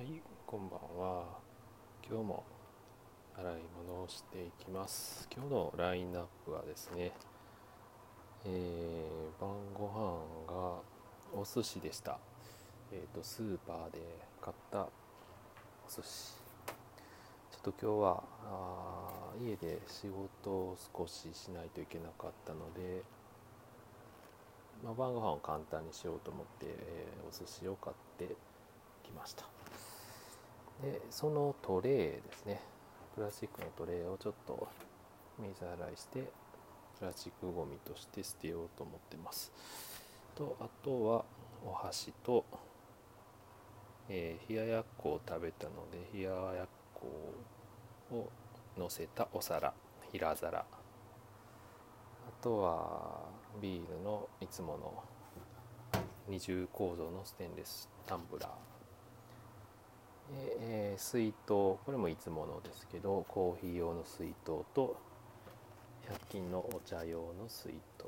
はい、こんばんは。今日も洗い物をしていきます。今日のラインナップはですね、えー晩ご飯がお寿司でした。えっ、と、スーパーで買ったお寿司。ちょっと今日はあ家で仕事を少ししないといけなかったので、まあ、晩ご飯を簡単にしようと思って、えーお寿司を買ってきましたでそのトレーですね。プラスチックのトレーをちょっと水洗いしてプラスチックごみとして捨てようと思ってます。とあとはお箸と、えー冷ややっこを食べたので冷ややっこを乗せたお皿平皿。あとはビールのいつもの二重構造のステンレスタンブラー、えー水筒これもいつものですけどコーヒー用の水筒と100均のお茶用の水筒。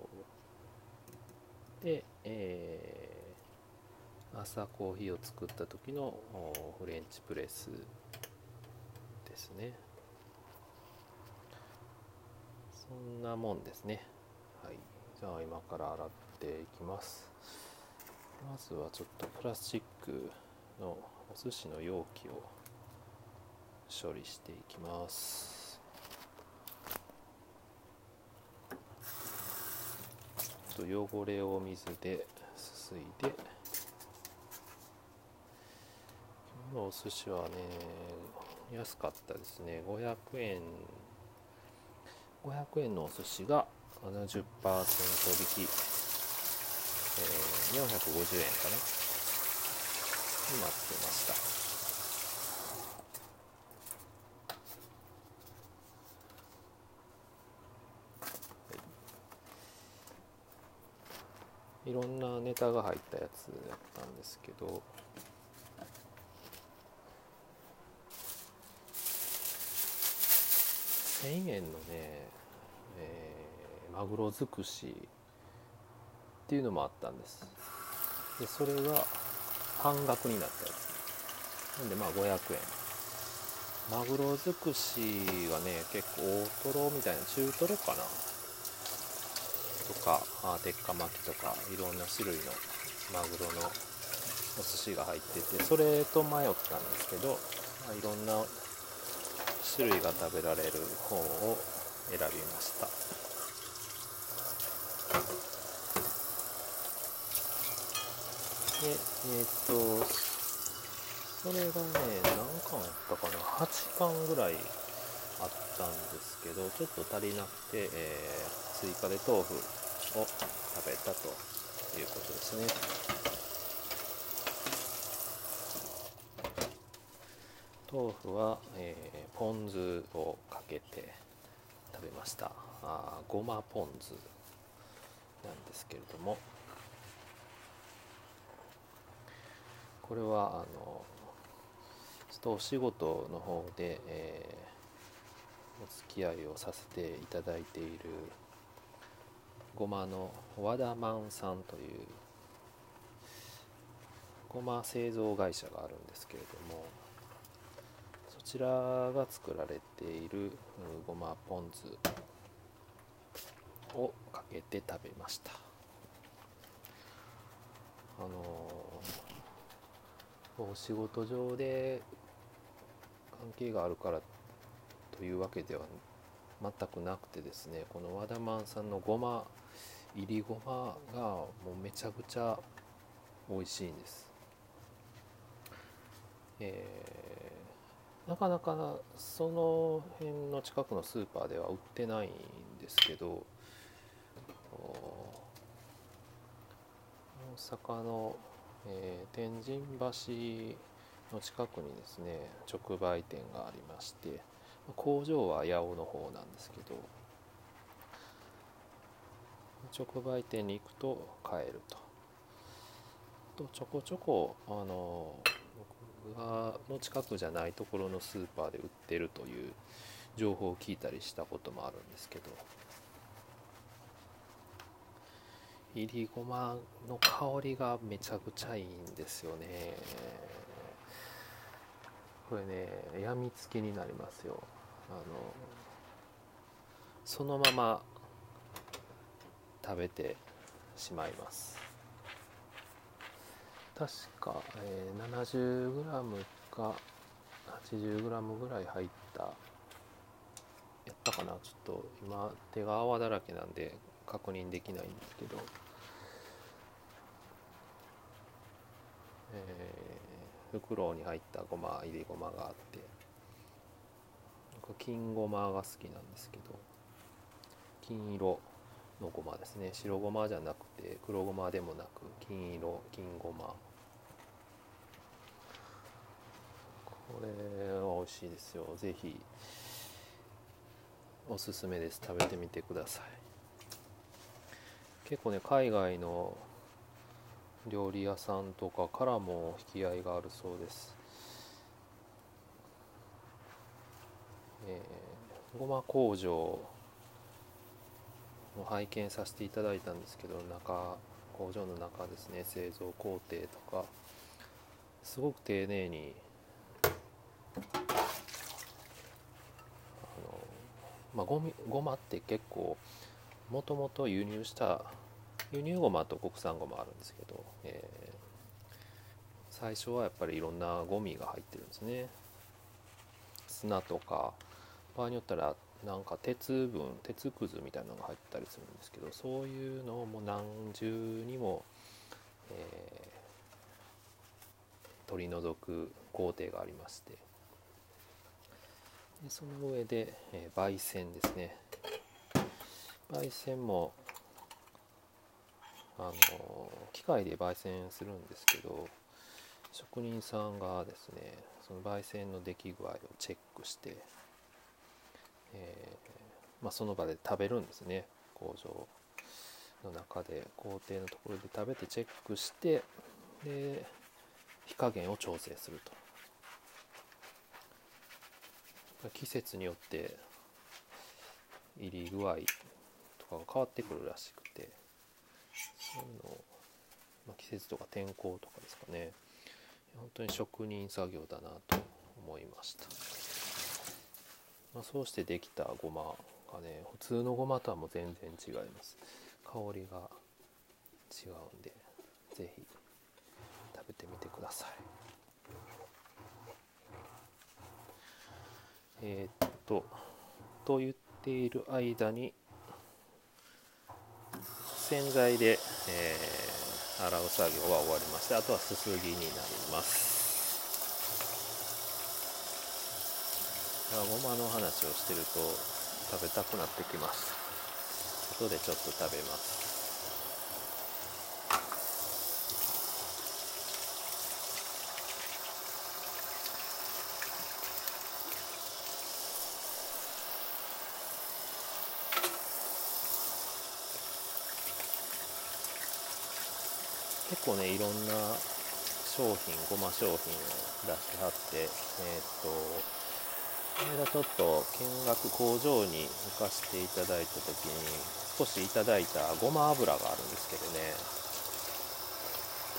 で、えー朝コーヒーを作った時のフレンチプレスですね。そんなもんですね。はい。じゃあ今から洗っていきます。まずはちょっとプラスチックのお寿司の容器を処理していきます。ちょっと汚れを水ですすいで。今日のお寿司はね安かったですね。500円。500円のお寿司が70%引き、えー450円かな。になってました。い。ろんなネタが入ったやつだったんですけど。1000円のね、えーマグロ尽くしっていうのもあったんです。でそれが半額になったやつ。なんでまあ500円。マグロ尽くしはね結構大トロみたいな中トロかな。とかあ鉄火巻きとかいろんな種類のマグロのお寿司が入っててそれと迷ったんですけど、まあ、いろんな種類が食べられる方を選びました。でえっとそれがね何巻あったかな？8巻ぐらいあったんですけどちょっと足りなくて、えー追加で豆腐を食べたということですね。豆腐は、えーポン酢をかけて食べました。あごまポン酢なんですけれども。これはあのちょっとお仕事の方で、えーお付き合いをさせていただいているごまの和田満さんというごま製造会社があるんですけれどもそちらが作られているごまポン酢をかけて食べました。あのお仕事上で関係があるからというわけでは全くなくてですねこの和田満さんのごま入りごまがもうめちゃくちゃ美味しいんです。えーなかなかその辺の近くのスーパーでは売ってないんですけど大阪の、えー天神橋の近くにですね直売店がありまして工場は八尾の方なんですけど直売店に行くと買えると。とちょこちょこあの僕がの近くじゃないところのスーパーで売ってるという情報を聞いたりしたこともあるんですけどいりごまの香りがめちゃくちゃいいんですよね。これねやみつきになりますよ。あのそのまま食べてしまいます。確か、えー、70g か 80g ぐらい入ったやったかな？ちょっと今手が泡だらけなんで確認できないんですけど。えー、袋に入ったごま入りごまがあって。金ごまが好きなんですけど。金色のごまですね。白ごまじゃなくて黒ごまでもなく金色金ごま。これは美味しいですよ。是非おすすめです。食べてみてください。結構ね海外の料理屋さんとかからも引き合いがあるそうです、えー、ごま工場も拝見させていただいたんですけど中工場の中ですね。製造工程とか。すごく丁寧にあの、まあ、ごみごまって結構もともと輸入した輸入ごまと国産ごまあるんですけど、えー、最初はやっぱりいろんなゴミが入ってるんですね。砂とか場合によったらなんか鉄分鉄くずみたいなのが入ったりするんですけどそういうのをもう何重にも、えー、取り除く工程がありまして。でその上で、えー、焙煎ですね。焙煎もあの機械で焙煎するんですけど職人さんがですねその焙煎の出来具合をチェックしてえー、まあ、その場で食べるんですね工場の中で工程のところで食べてチェックしてで火加減を調整すると。季節によって入り具合とかが変わってくるらしくそういうのを、まあ、季節とか天候とかですかね。本当に職人作業だなと思いました。まあ、そうしてできたごまがね普通のごまとはもう全然違います。香りが違うんで是非食べてみてください。えー、っとと言っている間に洗剤で、えー、洗う作業は終わりましてあとはすすぎになります。ごまの話をしてると食べたくなってきます。後でちょっと食べます。結構ねいろんな商品ごま商品を出してはってえっ、とこの間ちょっと見学工場に行かせていただいた時に少しいただいたごま油があるんですけどね。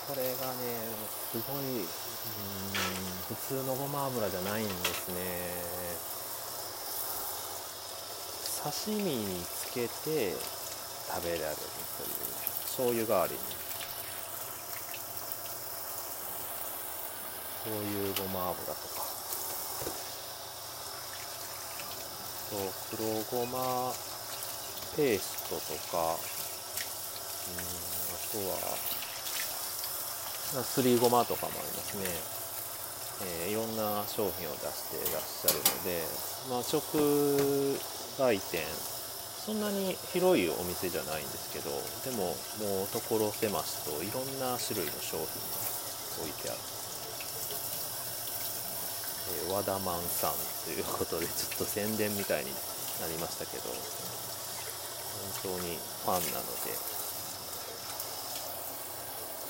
これがねすごいうん普通のごま油じゃないんですね。刺身につけて食べられるという醤油代わりに。そういうごま油とか。と黒ごまペーストとか。うんあとはすりごまとかもありますね、えー、いろんな商品を出していらっしゃるので、まあ、直売店。そんなに広いお店じゃないんですけどでももう所狭しといろんな種類の商品が置いてある。え、和田マンさんということでちょっと宣伝みたいになりましたけど本当にファンなので、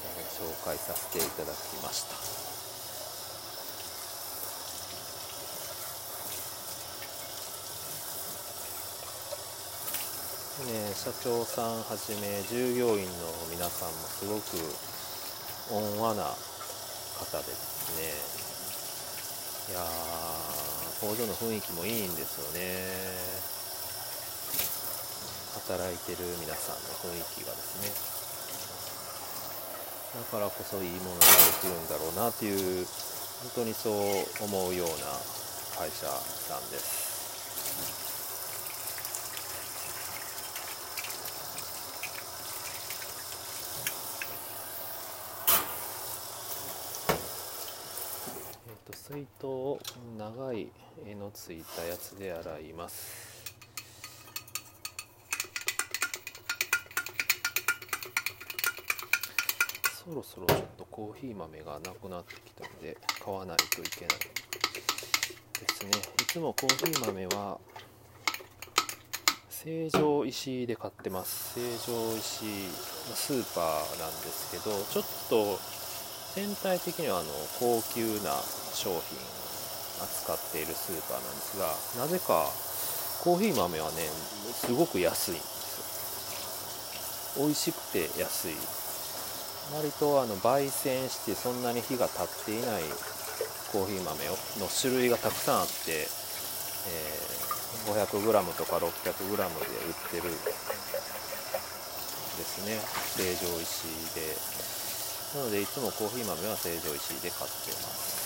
えー、紹介させていただきました。ね、社長さんはじめ従業員の皆さんもすごく温和な方でですね。いやー工場の雰囲気もいいんですよね。働いてる皆さんの雰囲気がですね。だからこそいいものができるんだろうなっていう本当にそう思うような会社なんです。水筒を長い柄のついたやつで洗います。そろそろちょっとコーヒー豆がなくなってきたので買わないといけないですね。いつもコーヒー豆は成城石井で買ってます。成城石井スーパーなんですけどちょっと全体的にはあの高級な商品を扱っているスーパーなんですがなぜかコーヒー豆はねすごく安いんですよ。美味しくて安い。割とあの焙煎してそんなに火が立っていないコーヒー豆の種類がたくさんあって、えー、500g とか 600g で売ってるですね。成城石で。なのでいつもコーヒー豆は成城石井で買ってます。